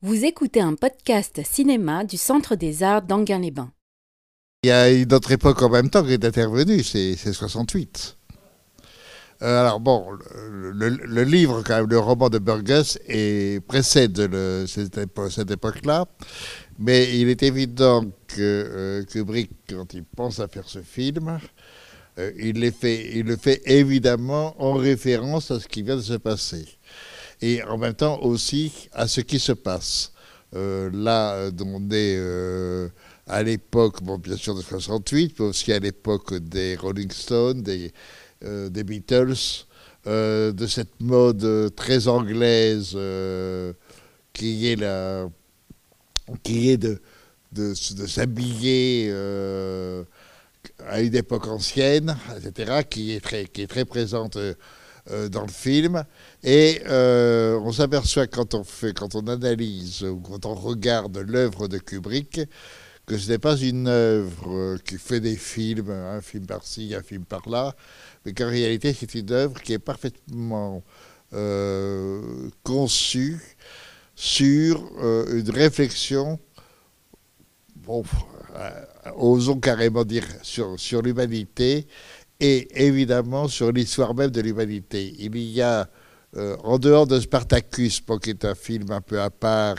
Vous écoutez un podcast cinéma du Centre des Arts d'Anguin-les-Bains. Il y a une autre époque en même temps qui est intervenue, c'est 68. Euh, alors bon, le, livre, le roman de Burgess est, précède cette, époque-là, mais il est évident que euh, Kubrick, quand il pense à faire ce film, euh, il le fait évidemment en référence à ce qui vient de se passer et en même temps aussi à ce qui se passe. Euh, là, on est euh, à l'époque, bon, bien sûr de 68, mais aussi à l'époque des Rolling Stones, des, euh, Beatles, de cette mode très anglaise qui est la, qui est de, de, de s'habiller à une époque ancienne, etc., qui est très, qui est très présente euh, dans le film. Et euh, on s'aperçoit quand on fait, quand on analyse ou quand on regarde l'œuvre de Kubrick, que ce n'est pas une œuvre qui fait des films, un film par-ci, un film par-là, mais qu'en réalité c'est une œuvre qui est parfaitement euh, conçue sur une réflexion, osons carrément dire, sur, sur l'humanité et évidemment sur l'histoire même de l'humanité. Il y a, euh, en dehors de Spartacus, qui est un film un peu à part,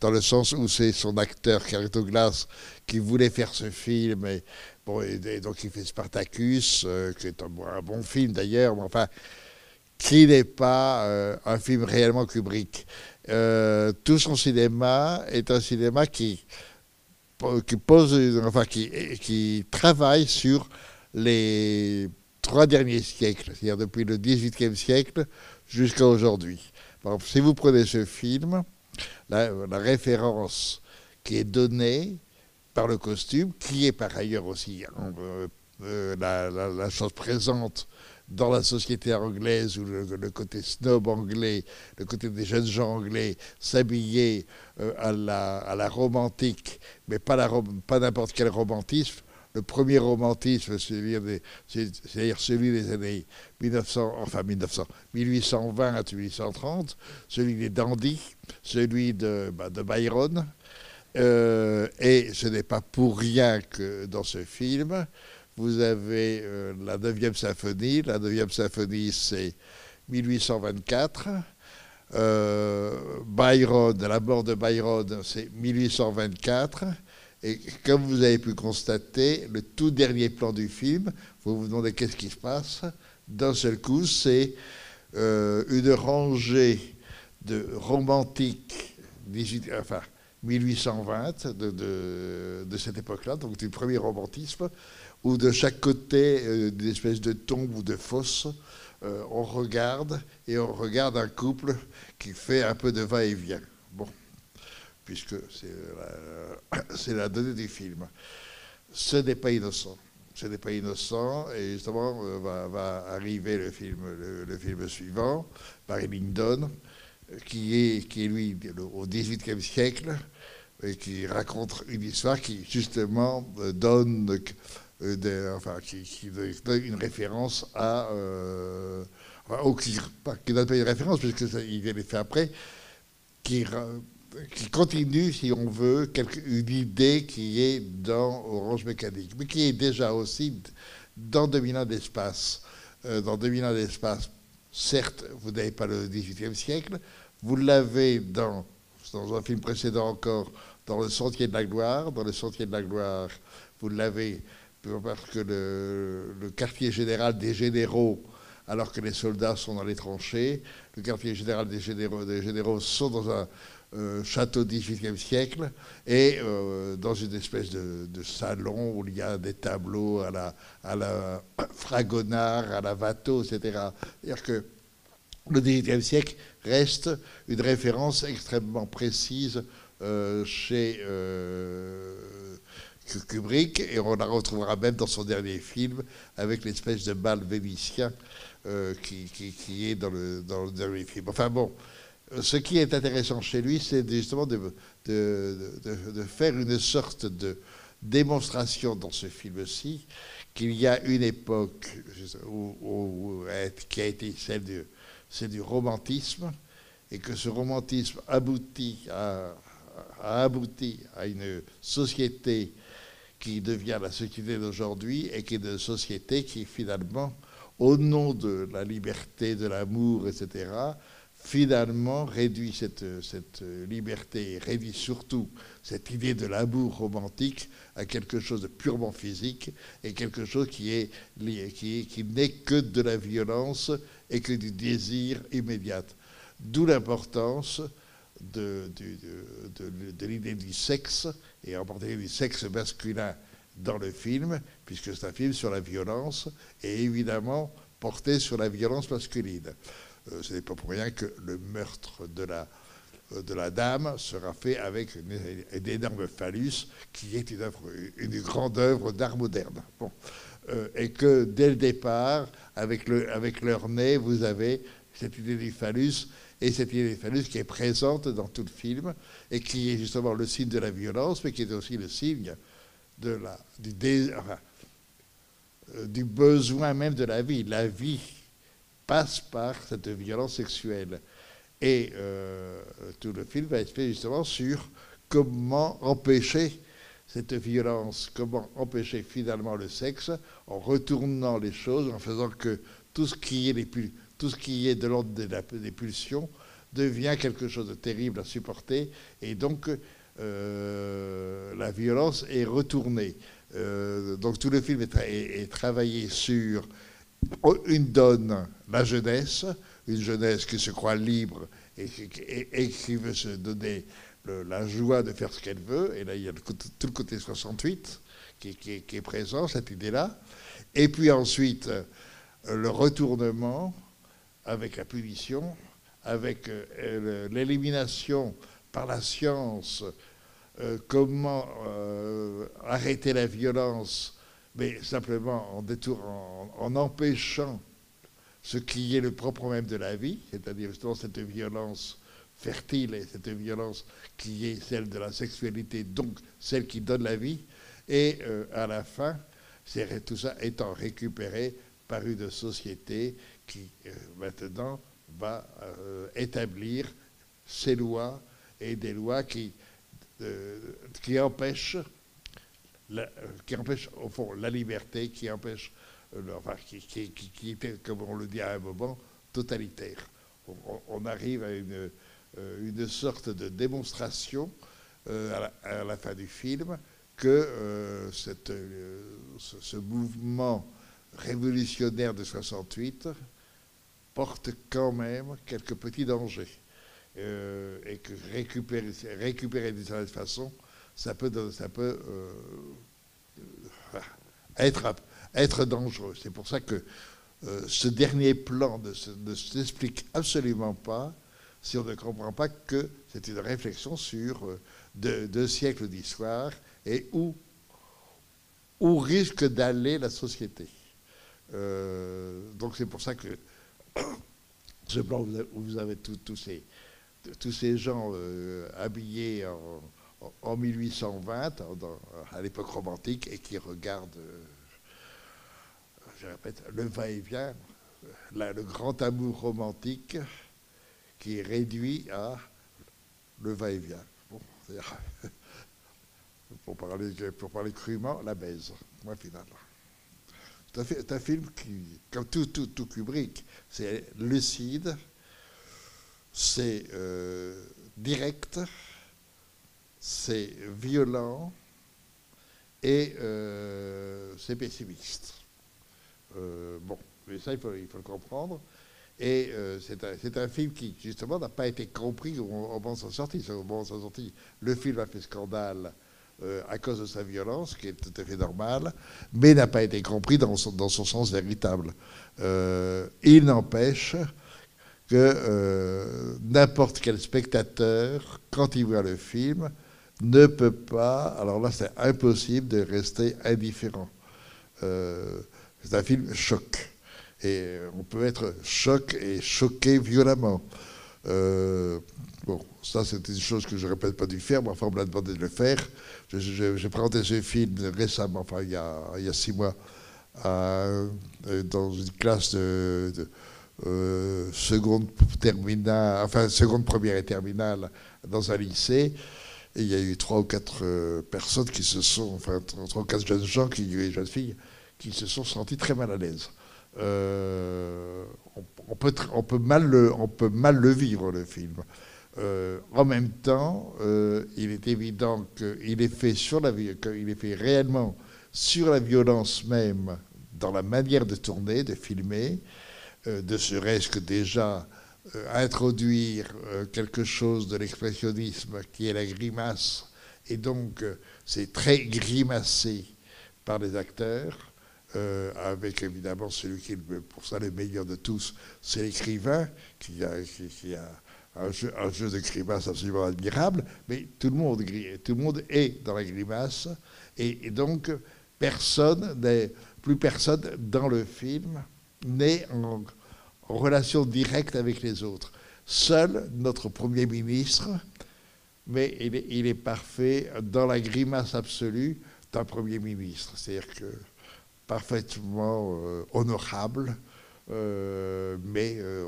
dans le sens où c'est son acteur, Carito Glass, qui voulait faire ce film, et, bon, donc il fait Spartacus, euh, qui est un, bon film d'ailleurs, mais enfin, qui n'est pas euh, un film réellement Kubrick. tout son cinéma est un cinéma qui, pose, qui, qui travaille sur les trois derniers siècles, c'est-à-dire depuis le XVIIIe siècle jusqu'à aujourd'hui. Si vous prenez ce film, la, référence qui est donnée par le costume, qui est par ailleurs aussi euh, euh, la, chose présente dans la société anglaise où le, côté snob anglais, le côté des jeunes gens anglais s'habiller euh, à, la, romantique, mais pas n'importe quel romantisme, le premier romantisme, c'est-à-dire celui des années 1900, enfin 1900, 1820 à 1830, celui des dandys, celui de, bah, Byron. Euh, et ce n'est pas pour rien que dans ce film, vous avez euh, la 9e symphonie. La 9e symphonie, c'est 1824. Euh, Byron, la mort de Byron, c'est 1824. Et comme vous avez pu constater, le tout dernier plan du film, vous vous demandez qu'est-ce qui se passe. D'un seul coup, c'est euh, une rangée de romantiques, 18, enfin 1820 de, cette époque-là, donc du premier romantisme, où de chaque côté euh, espèce de tombe ou de fosse, euh, on regarde et on regarde un couple qui fait un peu de va-et-vient. Bon puisque c'est la, donnée du film. Ce n'est pas innocent. Ce n'est pas innocent, et justement euh, va, arriver le film, le, film suivant, Barry Lyndon, qui est, qui lui au XVIIIe siècle, et qui raconte une histoire qui justement euh, donne, euh, enfin, qui, une référence à, qui, qui donne pas une référence puisqu'il vient les fait après, qui qui continue, si on veut, une idée qui est dans Orange Mécanique, mais qui est déjà aussi dans 2000 ans d'espace. Euh, dans 2000 ans d'espace, certes, vous n'avez pas le XVIIIe siècle, vous l'avez dans, dans un film précédent encore, dans Le Sentier de la Gloire. Dans Le Sentier de la Gloire, vous l'avez parce que le, le, quartier général des généraux, alors que les soldats sont dans les tranchées, le quartier général des généraux, des généraux sont dans un euh, château XVIIIe siècle, et euh, dans une espèce de, salon où il y a des tableaux à la, à la Fragonard, à la Watteau, etc. C'est-à-dire que le XVIIIe siècle reste une référence extrêmement précise euh, chez Kubrick, et on la retrouvera même dans son dernier film avec l'espèce de bal vénitien qui, qui, est dans le, dans le dernier film. Enfin bon, ce qui est intéressant chez lui, c'est justement de, faire une sorte de démonstration dans ce film-ci qu'il y a une époque qui a été celle du, romantisme et que ce romantisme aboutit a abouti à une société qui devient la société d'aujourd'hui et qui est une société qui finalement, au nom de la liberté, de l'amour, etc., finalement réduit cette, cette liberté, réduit surtout cette idée de l'amour romantique à quelque chose de purement physique et quelque chose qui est qui, n'est que de la violence et que du désir immédiat. D'où l'importance de l'idée du sexe, et en particulier du sexe masculin dans le film, puisque c'est un film sur la violence, et évidemment porté sur la violence masculine. Euh, ce n'est pas pour rien que le meurtre de la, euh, de la dame sera fait avec une, énorme phallus, qui est une, une grande œuvre d'art moderne. Euh, et que dès le départ, avec, le, avec leur nez, vous avez cette idée du phallus, et cette idée du phallus qui est présente dans tout le film, et qui est justement le signe de la violence, mais qui est aussi le signe de la, du, du besoin même de la vie. La vie passe par cette violence sexuelle. Et euh, tout le film va être fait justement sur comment empêcher cette violence, comment empêcher finalement le sexe en retournant les choses, en faisant que tout ce qui est, de l'ordre des, pulsions devient quelque chose de terrible à supporter et donc euh, la violence est retournée. Euh, donc tout le film est travaillé sur une donne la jeunesse, une jeunesse qui se croit libre et, qui veut se donner la joie de faire ce qu'elle veut. Et là, il y a tout le côté 68 qui, est présent, cette idée-là. Et puis ensuite, euh, le retournement avec la punition, avec euh, l'élimination par la science, euh, comment arrêter la violence, mais simplement en, détour, en empêchant ce qui est le propre même de la vie, c'est-à-dire justement cette violence fertile et cette violence qui est celle de la sexualité, donc celle qui donne la vie, et euh, à la fin, tout ça étant récupéré par une société qui euh, maintenant va euh, établir ses lois et des lois qui empêchent qui empêchent au fond la liberté, qui empêchent euh, enfin, qui, était, comme on le dit à un moment, totalitaire. On, arrive à une, euh, une, sorte de démonstration euh, à, la, fin du film que cette, ce, mouvement révolutionnaire de 68 porte quand même quelques petits dangers. et que récupérer, récupérer d'une certaine façon, ça peut, peut être dangereux. C'est pour ça que euh, ce dernier plan ne, s'explique absolument pas si on ne comprend pas que c'est une réflexion sur euh, deux, siècles d'histoire et où, où risque d'aller la société. Euh, donc c'est pour ça que ce plan où vous avez ces, tous ces gens habillés en, en 1820, à l'époque romantique, et qui regardent je répète, le va-et-vient, le grand amour romantique qui est réduit à le va-et-vient. pour, parler, crûment, la baise, point final. C'est un, film qui, comme tout, Kubrick, c'est lucide, c'est euh, direct, c'est violent et euh, c'est pessimiste. Euh, bon, mais ça, il faut, il faut, le comprendre. Et euh, c'est un, film qui, justement, n'a pas été compris au, moment de sa sortie. Au moment de sortie, le film a fait scandale à cause de sa violence, qui est tout à fait normal, mais n'a pas été compris dans son, dans son sens véritable. il n'empêche que n'importe quel spectateur, quand il voit le film, ne peut pas, alors là c'est impossible de rester indifférent. C'est un film choc. Et on peut être choc et choqué violemment. Euh, bon, ça c'est une chose que je ne répète pas dû faire, mais enfin on m'a demandé de le faire. J'ai présenté ce film récemment, enfin il y a, il y a six mois, euh, dans une classe de, seconde terminale, enfin seconde première et terminale dans un lycée. Et il y a eu trois ou quatre personnes qui se sont, enfin trois ou quatre jeunes gens, qui, jeunes filles, qui se sont sentis très mal à l'aise. on, peut, on, peut mal le, on peut mal le vivre, le film. Euh, en même temps, euh, il est évident qu'il est fait sur la qu'il est fait réellement sur la violence même dans la manière de tourner, de filmer, euh, de serait-ce que déjà introduire quelque chose de l'expressionnisme qui est la grimace, et donc c'est très grimacé par les acteurs. avec évidemment celui qui est pour ça le meilleur de tous, c'est l'écrivain qui a, qui a un jeu, un de grimace absolument admirable, mais tout le monde, tout le monde est dans la grimace, et, donc personne plus personne dans le film n'est en, relation directe avec les autres. Seul notre Premier ministre, mais il est, parfait dans la grimace absolue d'un Premier ministre, c'est-à-dire que parfaitement euh, honorable, euh, mais euh,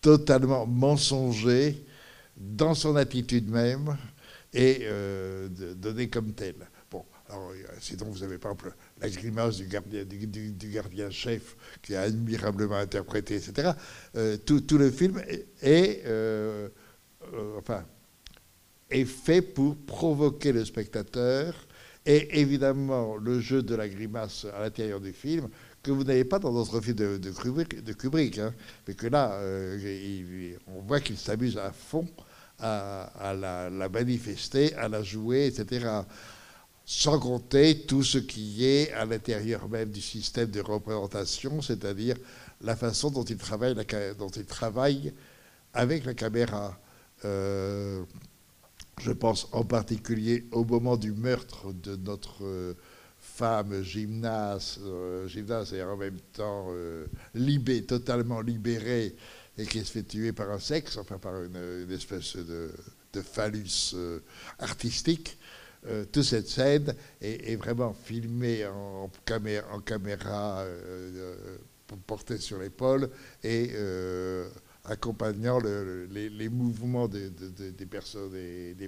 totalement mensonger dans son attitude même et donné comme tel. Alors, sinon vous avez par exemple la grimace du gardien, chef qui est admirablement interprété, etc. Euh, tout, le film est, euh, enfin, est fait pour provoquer le spectateur et évidemment le jeu de la grimace à l'intérieur du film que vous n'avez pas dans d'autres films de, Kubrick, hein. mais que là, euh, on voit qu'il s'amuse à fond à, la, manifester, à la jouer, etc. Sans compter tout ce qui est à l'intérieur même du système de représentation, c'est-à-dire la façon dont il travaille, dont il travaille avec la caméra. Euh, je pense en particulier au moment du meurtre de notre euh, femme gymnase, euh, gymnase et en même temps euh, totalement libérée et qui se fait tuer par un sexe, enfin par une, espèce de, phallus euh, toute cette scène est, vraiment filmée en, caméra, en caméra portée sur l'épaule et accompagnant les, mouvements des, des,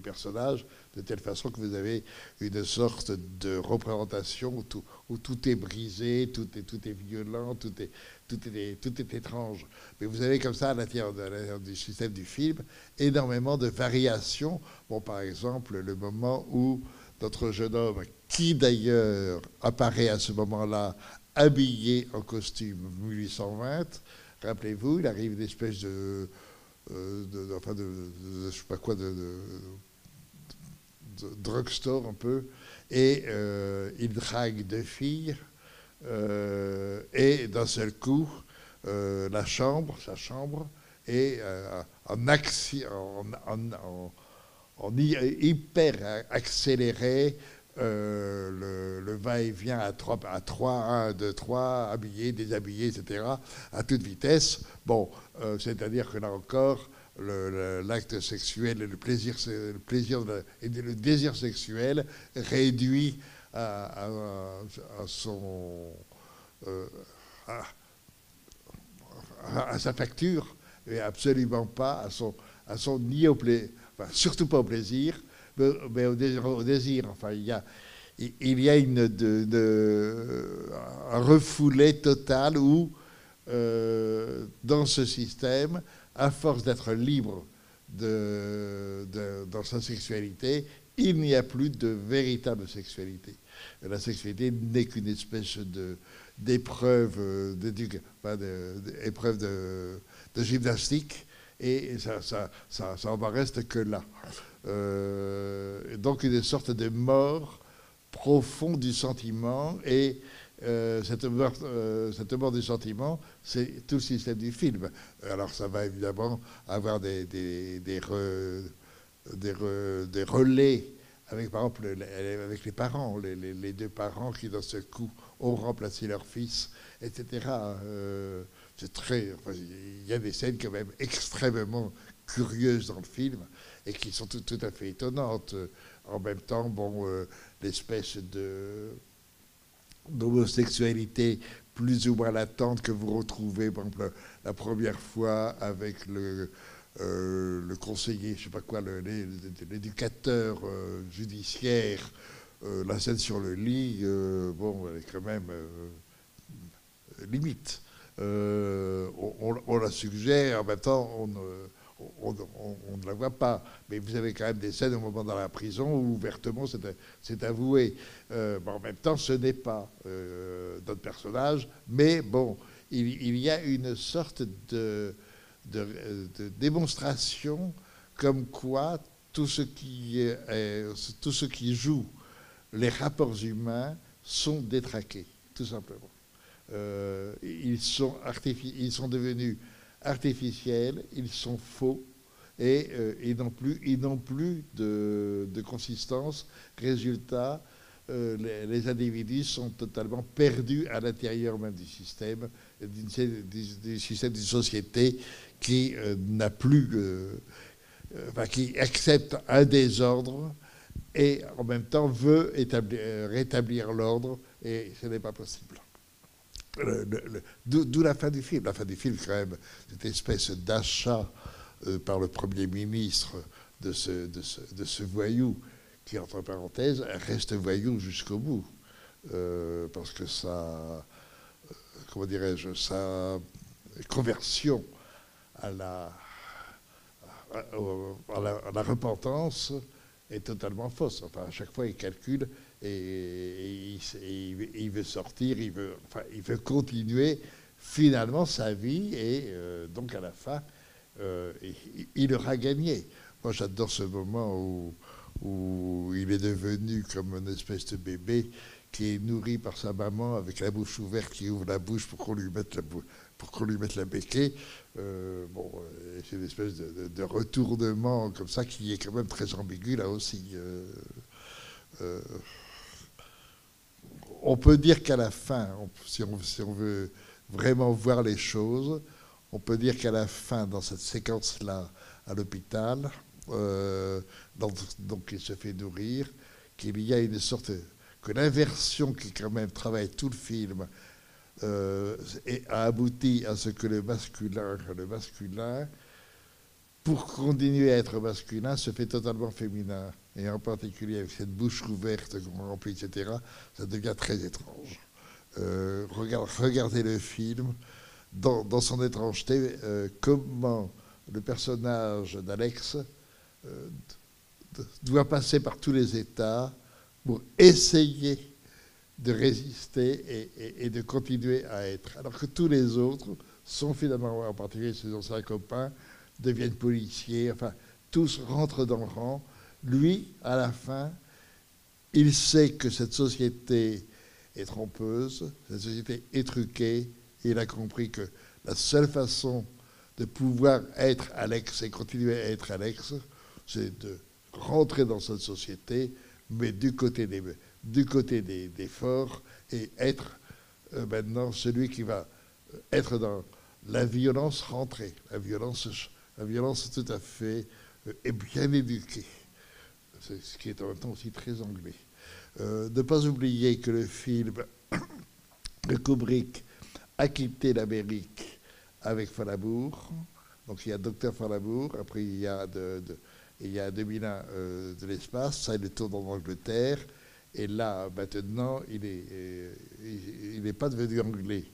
personnages de telle façon que vous avez une sorte de représentation où tout, est brisé, tout est, tout est violent, tout est, tout, est, tout est étrange. Mais vous avez comme ça à l'intérieur du système du film énormément de variations. Bon, par exemple, le moment où notre jeune homme, qui d'ailleurs apparaît à ce moment-là habillé en costume 1820, Rappelez-vous, il arrive une espèce de, euh, je sais pas quoi, de, drugstore un peu, et euh, il drague deux filles, euh, et d'un seul coup, la chambre, sa chambre, est en, en, en, hyper accéléré, euh, le, va-et-vient à 3, à 3, 1, 2, 3, habillé, déshabillé, etc., à toute vitesse. Bon, euh, c'est-à-dire que là encore, l'acte sexuel et le plaisir, le plaisir et le désir sexuel réduit à, son. Euh, à, sa facture, et absolument pas à son, à son ni au plaisir, enfin, surtout pas au plaisir, mais au désir, Enfin, il y a, il y a une de, un refoulé total où, euh, dans ce système, à force d'être libre dans sa sexualité, il n'y a plus de véritable sexualité. La sexualité n'est qu'une espèce de d'épreuve enfin d'épreuve de, gymnastique et ça, ça, ça, ça en reste que là. Euh, donc une sorte de mort profonde du sentiment et euh, cette, mort, euh, cette, mort, du sentiment, c'est tout le système du film. Alors ça va évidemment avoir des, des, des, des, relais avec, par exemple, avec les parents, les, deux parents qui, dans ce coup, ont remplacé leur fils, etc. c'est très, il y a des scènes quand même extrêmement curieuses dans le film et qui sont tout, à fait étonnantes. En même temps, bon, euh, l'espèce de d'homosexualité plus ou moins latentes que vous retrouvez, par exemple, la première fois avec le, euh, le conseiller, je sais pas quoi, l'éducateur euh, judiciaire, la scène sur le lit, bon, elle est quand même limite. On, la suggère, en même temps, on, ne la voit pas. Mais vous avez quand même des scènes au moment dans la prison où ouvertement c'est avoué. en même temps, ce n'est pas notre personnage, mais bon, il, y a une sorte de démonstration comme quoi tout ce, qui tout ce qui joue les rapports humains sont détraqués, tout simplement. Euh, ils, sont ils sont devenus artificiels, ils sont faux et euh, ils n'ont plus, ils plus de, de, consistance. Résultat, euh, les, individus sont totalement perdus à l'intérieur même du système, du, système d'une société qui n'a plus, qui accepte un désordre et en même temps veut rétablir l'ordre et ce n'est pas possible. D'où la fin du film? La fin du film, quand même, cette espèce d'achat par le Premier ministre de ce, voyou qui, entre parenthèses, reste voyou jusqu'au bout. Euh, parce que sa, euh, comment dirais-je, sa conversion à la, à, la, repentance est totalement fausse. Enfin, à chaque fois, il calcule et, il, veut sortir, il veut, enfin, il veut continuer finalement sa vie et euh, donc à la fin, il, il, aura gagné. Moi, j'adore ce moment où il est devenu comme une espèce de bébé qui est nourri par sa maman avec la bouche ouverte, qui ouvre la bouche pour qu'on lui mette la, pour qu'on lui mette la béquée. Euh, bon, euh, c'est une espèce de, retournement comme ça qui est quand même très ambigu là aussi. Euh, on peut dire qu'à la fin, si, on, veut vraiment voir les choses, on peut dire qu'à la fin, dans cette séquence-là, à l'hôpital, euh, donc, il se fait nourrir, qu'il y a une sorte que l'inversion qui quand même travaille tout le film euh, a abouti à ce que le masculin, le masculin, pour continuer à être masculin, se fait totalement féminin. Et en particulier avec cette bouche ouverte qu'on remplit, etc., ça devient très étrange. Euh, regardez le film dans, son étrangeté, euh, comment le personnage d'Alex euh, doit passer par tous les états pour essayer de résister et, de continuer à être. Alors que tous les autres sont finalement, en particulier ses anciens copains, deviennent policiers, enfin, tous rentrent dans le rang. Lui, à la fin, il sait que cette société est trompeuse, cette société est truquée, et il a compris que la seule façon de pouvoir être Alex et continuer à être Alex, c'est de rentrer dans cette société, mais du côté des, forts et être euh, maintenant celui qui va être dans la violence rentrée, la violence, la violence tout à fait euh, et bien éduquée, ce qui est en même temps aussi très anglais. Euh, ne pas oublier que le film de Kubrick a quitté l'Amérique avec Falabour. Donc il y a Docteur Falabour, après il y a de a 2001 euh, de l'espace, ça il tourne en Angleterre, et là maintenant il n'est il, pas devenu anglais.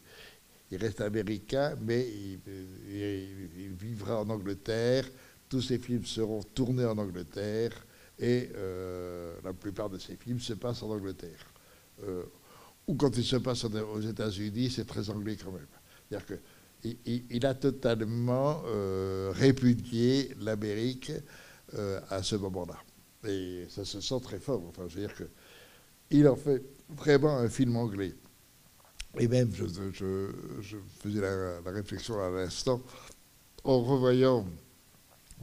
Il reste américain, mais il, vivra en Angleterre. Tous ses films seront tournés en Angleterre et euh, la plupart de ses films se passent en Angleterre. ou quand ils se passent aux États-Unis, c'est très anglais quand même. C'est-à-dire il a totalement répudié l'Amérique euh, à ce moment-là. Et ça se sent très fort. Enfin, dire qu'il en fait vraiment un film anglais. Et même, je, faisais la, réflexion à l'instant, en revoyant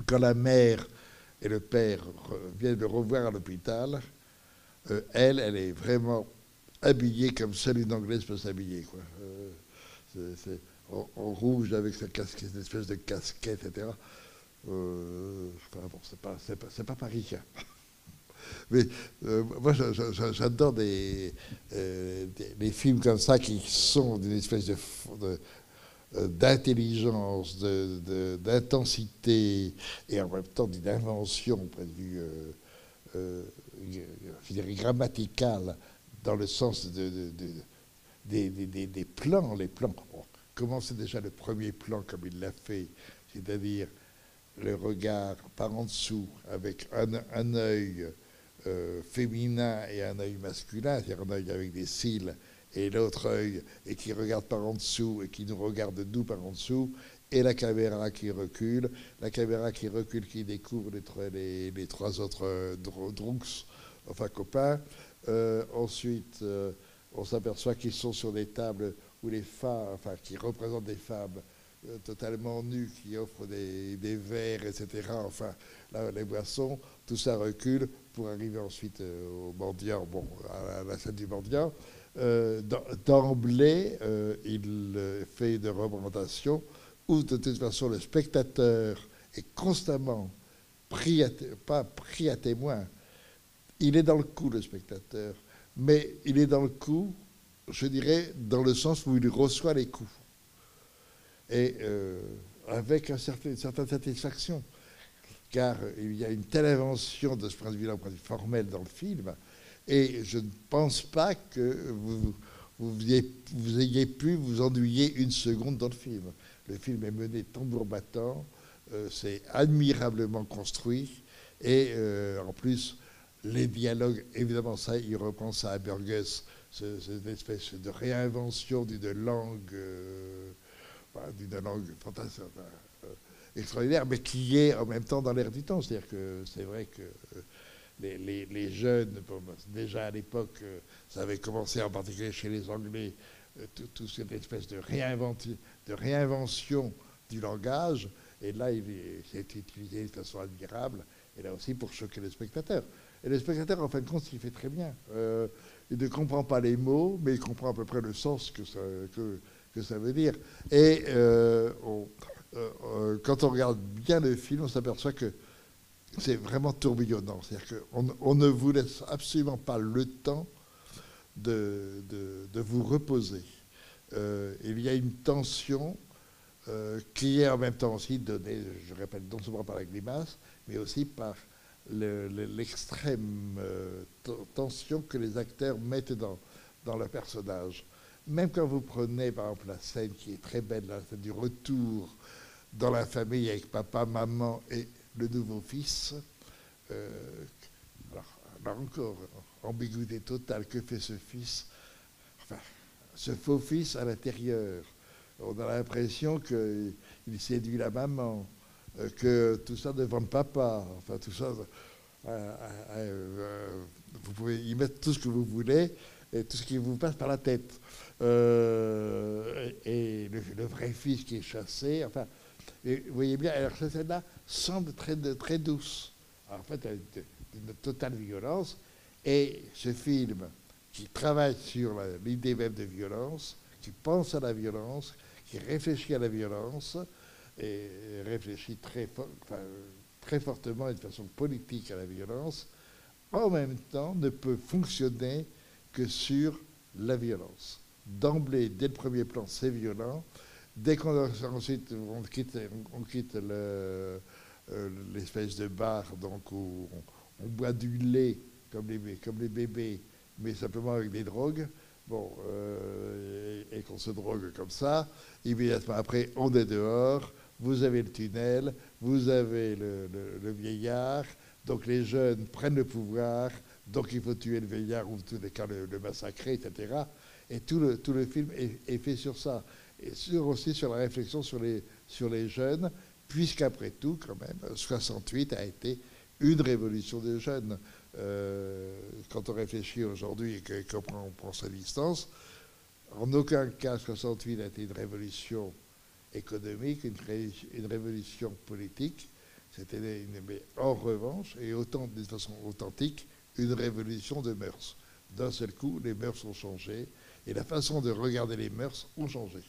quand la mère et le père viennent le revoir à l'hôpital, euh, elle, elle est vraiment habillée comme seule une Anglaise peut s'habiller. Euh, c'est, en, rouge avec cette, casquette, cette espèce de casquette, etc. Euh, bon, c'est pas, pas, pas, parisien. Mais euh, moi, j'adore des, des, films comme ça qui sont d'une espèce de, d'intelligence, d'intensité et en même temps d'une invention, point de vue euh, grammatical, dans le sens de, des, plans. Les plans. comment c'est déjà le premier plan comme il l'a fait, c'est-à-dire le regard par en dessous avec un œil euh, féminin et un œil masculin, c'est-à-dire un œil avec des cils et l'autre œil et qui regarde par en dessous et qui nous regarde nous par en dessous, et la caméra qui recule, la caméra qui recule qui découvre les, trois autres euh, drunks, enfin copains. Euh, ensuite, on s'aperçoit qu'ils sont sur des tables où les femmes, enfin qui représentent des femmes totalement nus qui offrent des, verres, etc. Enfin, là, les boissons, tout ça recule pour arriver ensuite euh, au mendiant, bon, à la scène du mendiant. Euh, D'emblée, euh, il fait une représentation où, de toute façon, le spectateur est constamment pris à, pas pris à témoin. Il est dans le coup, le spectateur, mais il est dans le coup, je dirais, dans le sens où il reçoit les coups et avec un certain, une certaine satisfaction, car il y a une telle invention de ce point de vue-là, point de formel dans le film, et je ne pense pas que vous, ayez, pu vous ennuyer une seconde dans le film. Le film est mené tambour battant, euh, c'est admirablement construit, et euh, en plus, les dialogues, évidemment, ça, il reprend ça à Burgess, cette espèce de réinvention d'une langue d'une langue fantastique, euh, extraordinaire, mais qui est en même temps dans l'air du temps. C'est-à-dire que c'est vrai que euh, les, jeunes, déjà à l'époque, euh, ça avait commencé en particulier chez les Anglais, toute cette espèce de, réinvention du langage. Et là, il est utilisé de façon admirable, et là aussi pour choquer le spectateur. Et le spectateur, en fin de compte, il fait très bien. il ne comprend pas les mots, mais il comprend à peu près le sens que, ça, veut dire. Et euh, euh, euh, quand on regarde bien le film, on s'aperçoit que c'est vraiment tourbillonnant. C'est-à-dire qu'on on ne vous laisse absolument pas le temps de, de, vous reposer. il y a une tension qui est en même temps aussi donnée, je répète, non seulement par la grimace, mais aussi par l'extrême tension que les acteurs mettent dans, dans leur personnage même quand vous prenez par exemple la scène qui est très belle, la scène du retour dans la famille avec papa, maman et le nouveau fils, euh, alors, là encore, ambiguïté totale, que fait ce fils? Enfin, ce faux fils à l'intérieur. On a l'impression qu'il séduit la maman, euh, que tout ça devant le papa, enfin tout ça, euh, vous pouvez y mettre tout ce que vous voulez et tout ce qui vous passe par la tête. Et le, vrai fils qui est chassé. Enfin, vous voyez bien, alors cette scène-là semble très, très douce. en fait, une totale violence. Et ce film qui travaille sur l'idée même de violence, qui pense à la violence, qui réfléchit à la violence, et réfléchit très, très fortement et de façon politique à la violence, en même temps ne peut fonctionner que sur la violence d'emblée, dès le premier plan, c'est violent. Dès qu'on quitte, euh, l'espèce de bar, donc où on, boit du lait comme les, bébés, mais simplement avec des drogues, bon, euh, et, qu'on se drogue comme ça, immédiatement après, on est dehors, vous avez le tunnel, vous avez le, vieillard, donc les jeunes prennent le pouvoir, donc il faut tuer le vieillard ou tous les cas le massacrer, etc. Et tout le film est, fait sur ça. Et sur, aussi sur la réflexion sur les, sur les jeunes, puisqu'après tout, quand même, 68 a été une révolution des jeunes. Euh, quand on réfléchit aujourd'hui et qu'on prend, prend, sa distance, en aucun cas 68 n'a été une révolution économique, une, une révolution politique. C'était mais en revanche, et autant de façon authentique, une révolution de mœurs. D'un seul coup, les mœurs ont changé, et la façon de regarder les mœurs ont changé.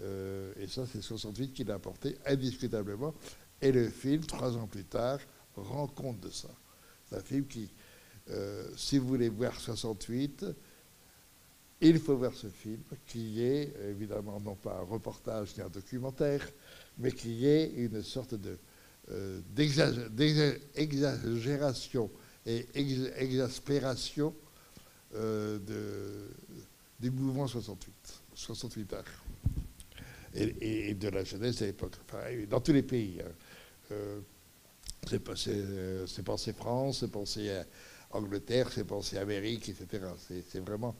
Euh, et ça, c'est 68 qui l'a apporté indiscutablement. Et le film, trois ans plus tard, rend compte de ça. C'est un film qui, euh, si vous voulez voir 68, il faut voir ce film qui est évidemment non pas un reportage ni un documentaire, mais qui est une sorte euh, d'exagération et exaspération du mouvement 68, 68 heures. Et, de la jeunesse à l'époque, dans tous les pays. Hein. Euh, c'est pensé France, c'est pensé Angleterre, c'est pensé Amérique, etc. C'est vraiment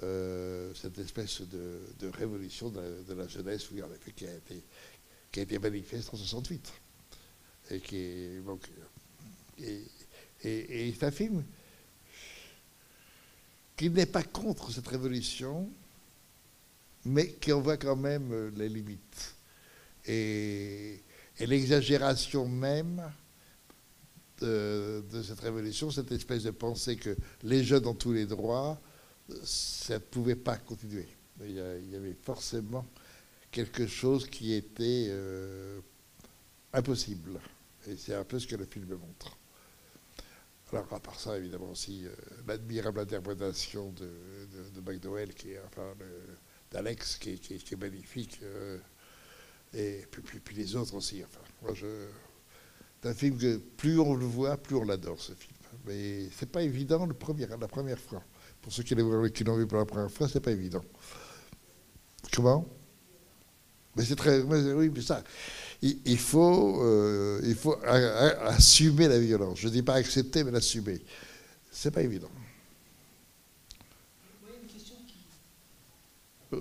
cette espèce de, révolution de la, jeunesse oui, qui, a été, qui a été manifeste en 68 et qui est, et, c'est un film qui n'est pas contre cette révolution, mais qui en voit quand même euh, les limites. Et, l'exagération même de, cette révolution, cette espèce de pensée que les jeunes ont tous les droits, ça ne pouvait pas continuer. Il y, avait forcément quelque chose qui était euh, impossible. Et c'est un peu ce que le film montre. Alors, à part ça, évidemment, aussi, euh, l'admirable interprétation de, de, McDowell, qui est, enfin, d'Alex, qui, est magnifique. Euh, et puis, puis, les autres aussi. Enfin, moi, je, c'est un film que plus on le voit, plus on l'adore, ce film. Mais c'est pas évident le premier, la première fois. Pour ceux qui l'ont vu pour la première fois, c'est pas évident. Comment? Mais c'est très. Oui, mais ça il, faut, euh, il faut assumer la violence. Je ne dis pas accepter, mais l'assumer. C'est pas évident. Moi, il y a une question qui. Euh,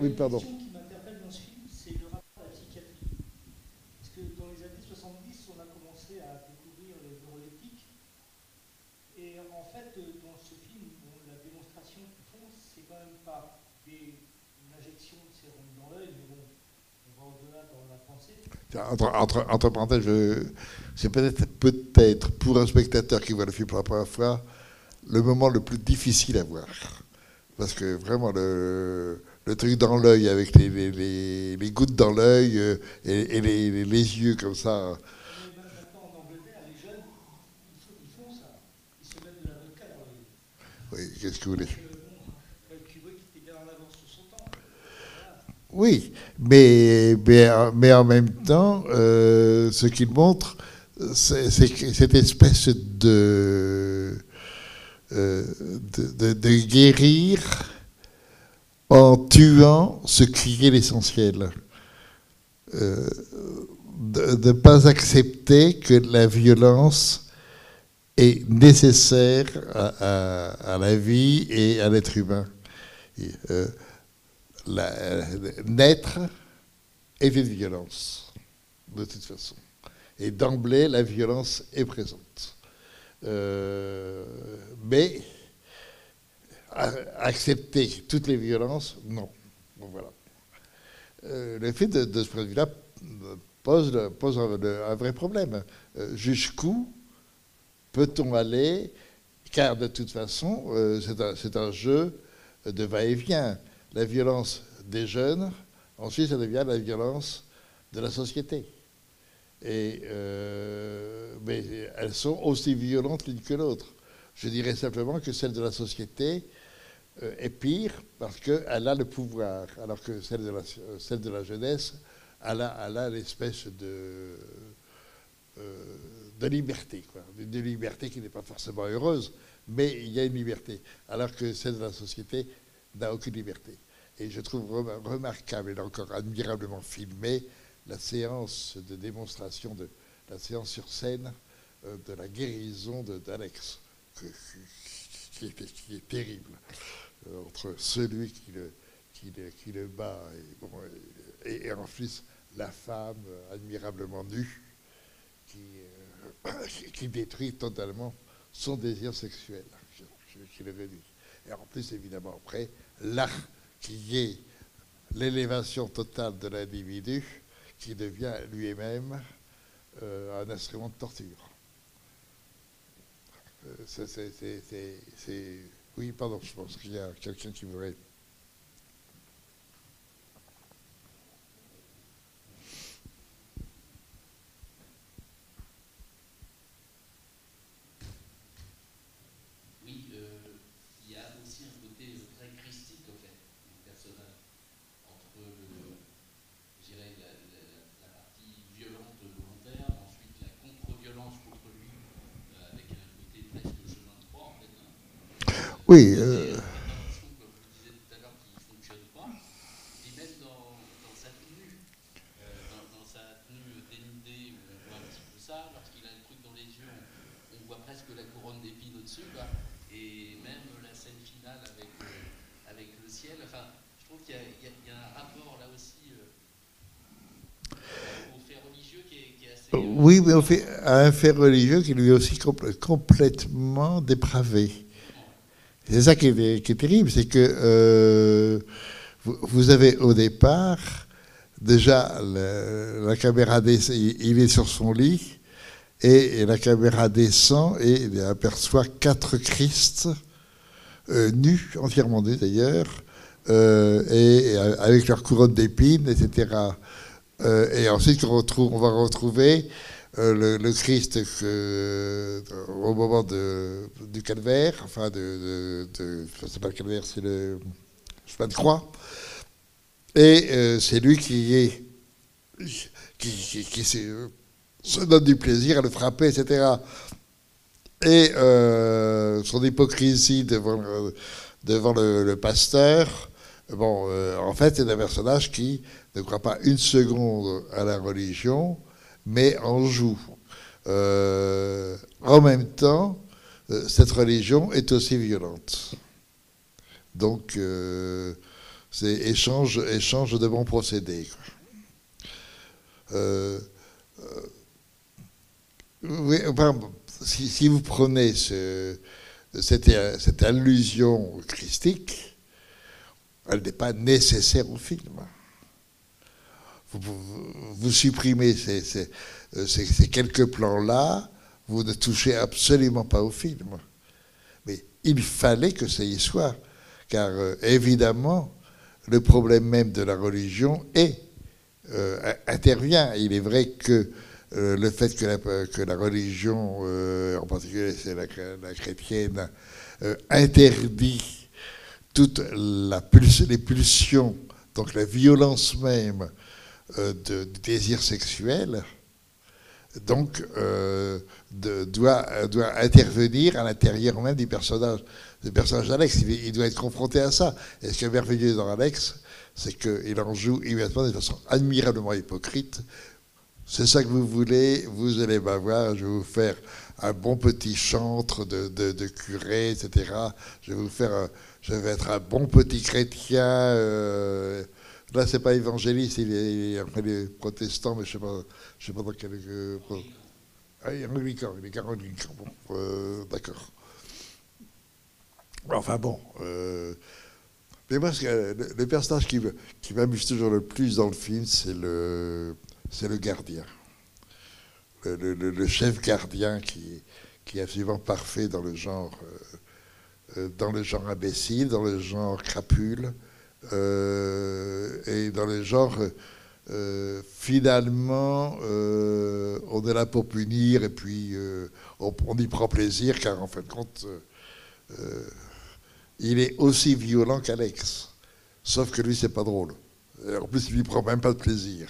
oui, pardon. Qui m'interpelle dans ce film, c'est le rapport à la psychiatrie. Parce que dans les années 70, on a commencé à découvrir le neuroleptique. Et en fait, dans ce film, la démonstration qu'ils font, c'est quand même pas des, une injection de sérum dans l'œil, mais bon, entre, entre, parenthèses, c'est peut-être peut-être pour un spectateur qui voit le film pour la première fois le moment le plus difficile à voir. Parce que vraiment, le, le truc dans l'œil avec les, les, les, gouttes dans l'œil euh, et, les, les, yeux comme ça. Oui, qu'est-ce que vous voulez? Oui, mais, mais, en même temps, euh, ce qu'il montre, c'est cette espèce de, euh, de, de, guérir en tuant ce qui est l'essentiel. Euh, de ne pas accepter que la violence est nécessaire à, la vie et à l'être humain. Et, naître est une violence, de toute façon. Et d'emblée, la violence est présente. Euh, mais accepter toutes les violences, non. voilà. Euh, le fait de, ce de vue-là pose, un, vrai problème. Euh, jusqu'où peut-on aller? Car de toute façon, c'est un, un, jeu de va-et-vient la violence des jeunes, ensuite ça devient la violence de la société. Et, euh, mais elles sont aussi violentes l'une que l'autre. Je dirais simplement que celle de la société euh, est pire parce qu'elle a le pouvoir, alors que celle de la, de la jeunesse, elle a, l'espèce de, euh, de liberté, quoi. De, liberté qui n'est pas forcément heureuse, mais il y a une liberté, alors que celle de la société n'a aucune liberté. Et je trouve remarquable et encore admirablement filmé la séance de démonstration, de la séance sur scène euh, de la guérison d'Alex, qui, est terrible, euh, entre celui qui le, qui qui le bat et, en plus la femme admirablement nue qui, euh, qui détruit totalement son désir sexuel, qui le réduit. Et en plus, évidemment, après, l'art qui est l'élévation totale de l'individu qui devient lui-même euh, un instrument de torture. Euh, c'est, oui, pardon, je pense qu'il y a quelqu'un qui voudrait fait un fait religieux qui lui est aussi complètement dépravé. C'est ça qui est, terrible, c'est que euh, vous, avez au départ déjà la caméra descend, il est sur son lit et, la caméra descend et il aperçoit quatre Christ euh, nus, entièrement nus d'ailleurs, euh, et avec leur couronne d'épines, etc. Et ensuite, on va retrouver euh, le, Christ au moment du calvaire, enfin, de, de, c'est pas le calvaire, c'est le chemin de croix. Et euh, c'est lui qui se donne du plaisir à le frapper, etc. Et son hypocrisie devant, devant le, pasteur, bon, en fait, c'est un personnage qui ne croit pas une seconde à la religion, mais en joue. Euh, en même temps, euh, cette religion est aussi violente. Donc, euh, c'est échange, échange de bons procédés. si, vous prenez cette, cette allusion christique, elle n'est pas nécessaire au film vous, supprimez euh, ces, quelques plans-là, vous ne touchez absolument pas au film. Mais il fallait que ça y soit, car euh, évidemment, le problème même de la religion euh, intervient. Il est vrai que le fait que la, religion, en particulier c'est la, chrétienne, interdit toutes la les pulsions, donc la violence même euh, de, désir sexuel, donc euh, doit, doit intervenir à l'intérieur même du personnage, du personnage d'Alex. Il, doit être confronté à ça. Et ce qui est merveilleux dans Alex, c'est qu'il en joue immédiatement de façon admirablement hypocrite. C'est ça que vous voulez, vous allez m'avoir, je vais vous faire un bon petit chantre de, de, curé, etc. Je vais vous faire, je vais être un bon petit chrétien. Euh, Là, c'est pas évangéliste, il est, après les protestants, mais je sais pas, je sais pas dans quel. Euh, ah, il est anglican, il est anglican. Bon, euh, d'accord. Enfin bon. Euh, mais moi, le, personnage qui, qui m'amuse toujours le plus dans le film, c'est le, c'est le gardien. Le, chef gardien qui, qui est absolument parfait dans le genre, dans le genre imbécile, dans le genre crapule. Euh, et dans les genres, euh, finalement, euh, on est là pour punir et puis on, y prend plaisir car en fin de compte, il est aussi violent qu'Alex. Sauf que lui, c'est pas drôle. en plus, il n'y prend même pas de plaisir.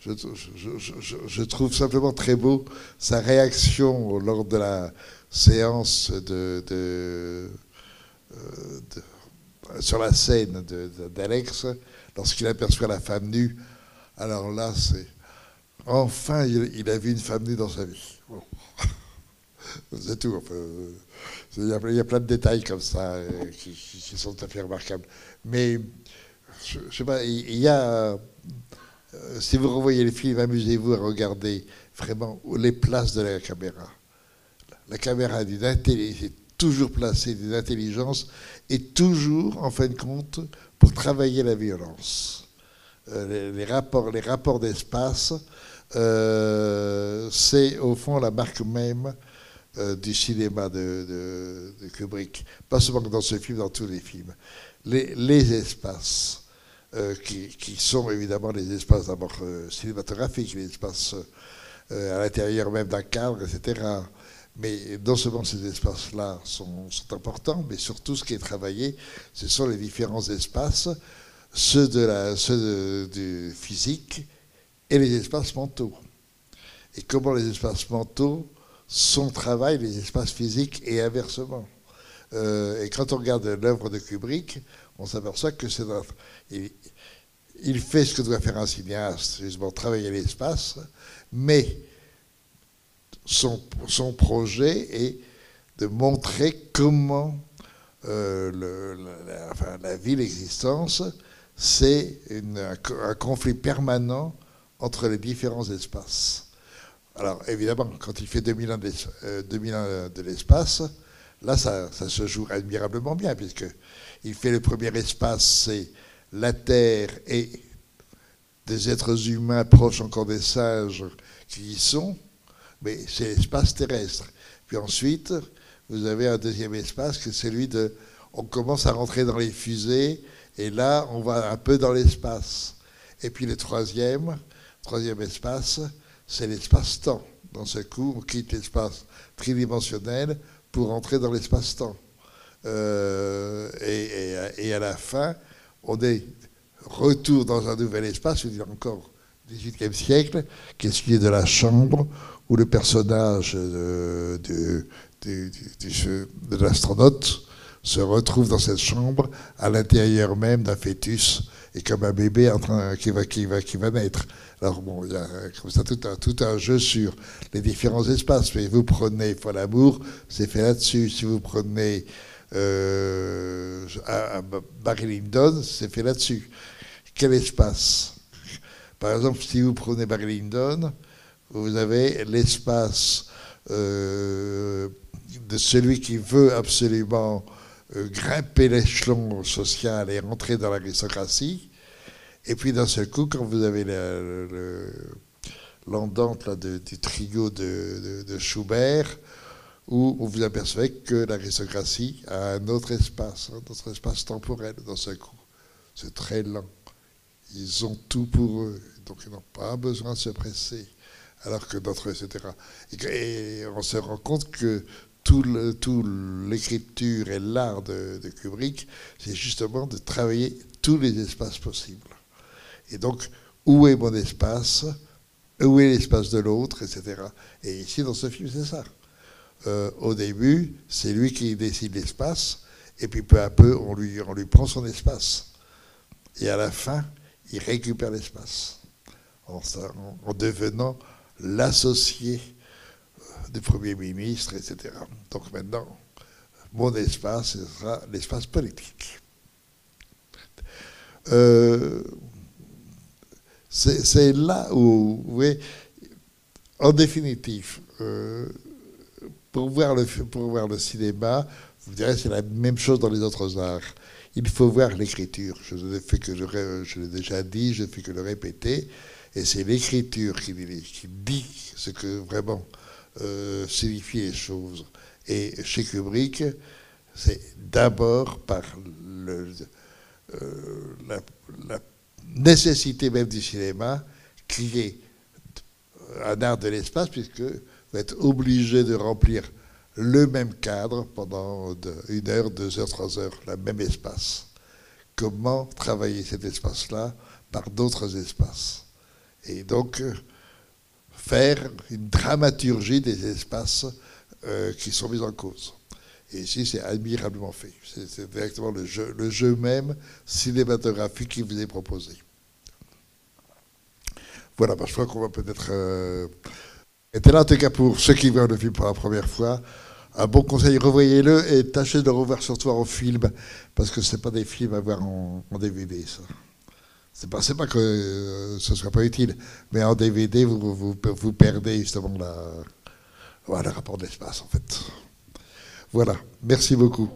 Je, trouve simplement très beau sa réaction lors de la séance de sur la scène d'Alex, lorsqu'il aperçoit la femme nue. Alors là, c'est. Enfin, il, a vu une femme nue dans sa vie. c'est tout. il, y a, plein de détails comme ça euh, qui, sont tout à fait remarquables. Mais, je, sais pas, il y a. Euh, si vous revoyez les films, amusez-vous à regarder vraiment les places de la caméra. La caméra est toujours placée d'une intelligence et toujours, en fin de compte, pour travailler la violence. Euh, les, rapports, les rapports d'espace, euh, c'est au fond la marque même euh, du cinéma de, Kubrick. Pas seulement dans ce film, dans tous les films. Les, espaces, qui, sont évidemment les espaces d'abord cinématographiques, les espaces à l'intérieur même d'un cadre, etc. Mais non seulement ces espaces-là sont, importants, mais surtout ce qui est travaillé, ce sont les différents espaces, ceux, de la, ceux du physique et les espaces mentaux. Et comment les espaces mentaux sont travaillent les espaces physiques et inversement. Euh, et quand on regarde l'œuvre de Kubrick, on s'aperçoit que c'est il, il, fait ce que doit faire un cinéaste, justement travailler l'espace, mais son, projet est de montrer comment euh, la, vie, l'existence, c'est un, conflit permanent entre les différents espaces. Alors évidemment, quand il fait 2000 ans de l'espace, là ça, ça, se joue admirablement bien, puisqu'il fait le premier espace, c'est la Terre et des êtres humains proches encore des singes qui y sont, mais c'est l'espace terrestre. Puis ensuite, vous avez un deuxième espace qui est celui de... On commence à rentrer dans les fusées, et là, on va un peu dans l'espace. Et puis le troisième, troisième espace, c'est l'espace-temps. Dans ce coup, on quitte l'espace tridimensionnel pour entrer dans l'espace-temps. Euh, et, et, à la fin, on est retour dans un nouvel espace, je veux dire encore 18e siècle, qui est de la chambre, où le personnage de, l'astronaute se retrouve dans cette chambre à l'intérieur même d'un fœtus et comme un bébé en train, qui, va, qui, va, qui va naître. Alors bon, il y a comme ça tout un, tout un jeu sur les différents espaces. Mais vous prenez Folle Amour, c'est fait là-dessus. Si vous prenez euh, Barry Lyndon, c'est fait là-dessus. Quel espace? Par exemple, si vous prenez Lyndon, vous avez l'espace euh, de celui qui veut absolument euh, grimper l'échelon social et rentrer dans l'aristocratie. Et puis d'un seul coup, quand vous avez l'endante du trio de, Schubert, où vous vous apercevez que l'aristocratie a un autre espace, un autre espace temporel d'un seul coup. C'est très lent. Ils ont tout pour eux, donc ils n'ont pas besoin de se presser. Alors que d'autres, etc. Et, on se rend compte que tout l'écriture et l'art de, Kubrick, c'est justement de travailler tous les espaces possibles. Et donc, où est mon espace? Où est l'espace de l'autre? Etc. Et ici, dans ce film, c'est ça. Euh, au début, c'est lui qui décide l'espace, et puis peu à peu, on lui prend son espace. Et à la fin, il récupère l'espace, en, en, devenant l'associé euh, du Premier ministre, etc. Donc maintenant, mon espace, ce sera l'espace politique. Euh, c'est là où, en définitive, euh, pour, voir le, pour voir le cinéma, vous direz c'est la même chose dans les autres arts. Il faut voir l'écriture. Je fais que je, l'ai déjà dit, je ne fais que le répéter. Et c'est l'écriture qui, dit ce que vraiment euh, signifient les choses. Et chez Kubrick, c'est d'abord par euh, la, la nécessité même du cinéma, qui est un art de l'espace, puisque vous êtes obligé de remplir le même cadre pendant une heure, deux heures, trois heures, le même espace. Comment travailler cet espace-là par d'autres espaces? Et donc, faire une dramaturgie des espaces euh, qui sont mis en cause. Et ici, c'est admirablement fait. C'est directement le jeu, même cinématographique qui vous est proposé. Voilà, bah, je crois qu'on va peut-être... Euh, être là, en tout cas, pour ceux qui voient le film pour la première fois, un bon conseil, revoyez-le et tâchez de revoir surtout en film, parce que ce pas des films à voir en, DVD, ça. C'est pas, pas que euh, ce soit pas utile, mais en DVD, vous, vous, vous perdez justement la, voilà, le rapport d'espace, en fait. Voilà, merci beaucoup.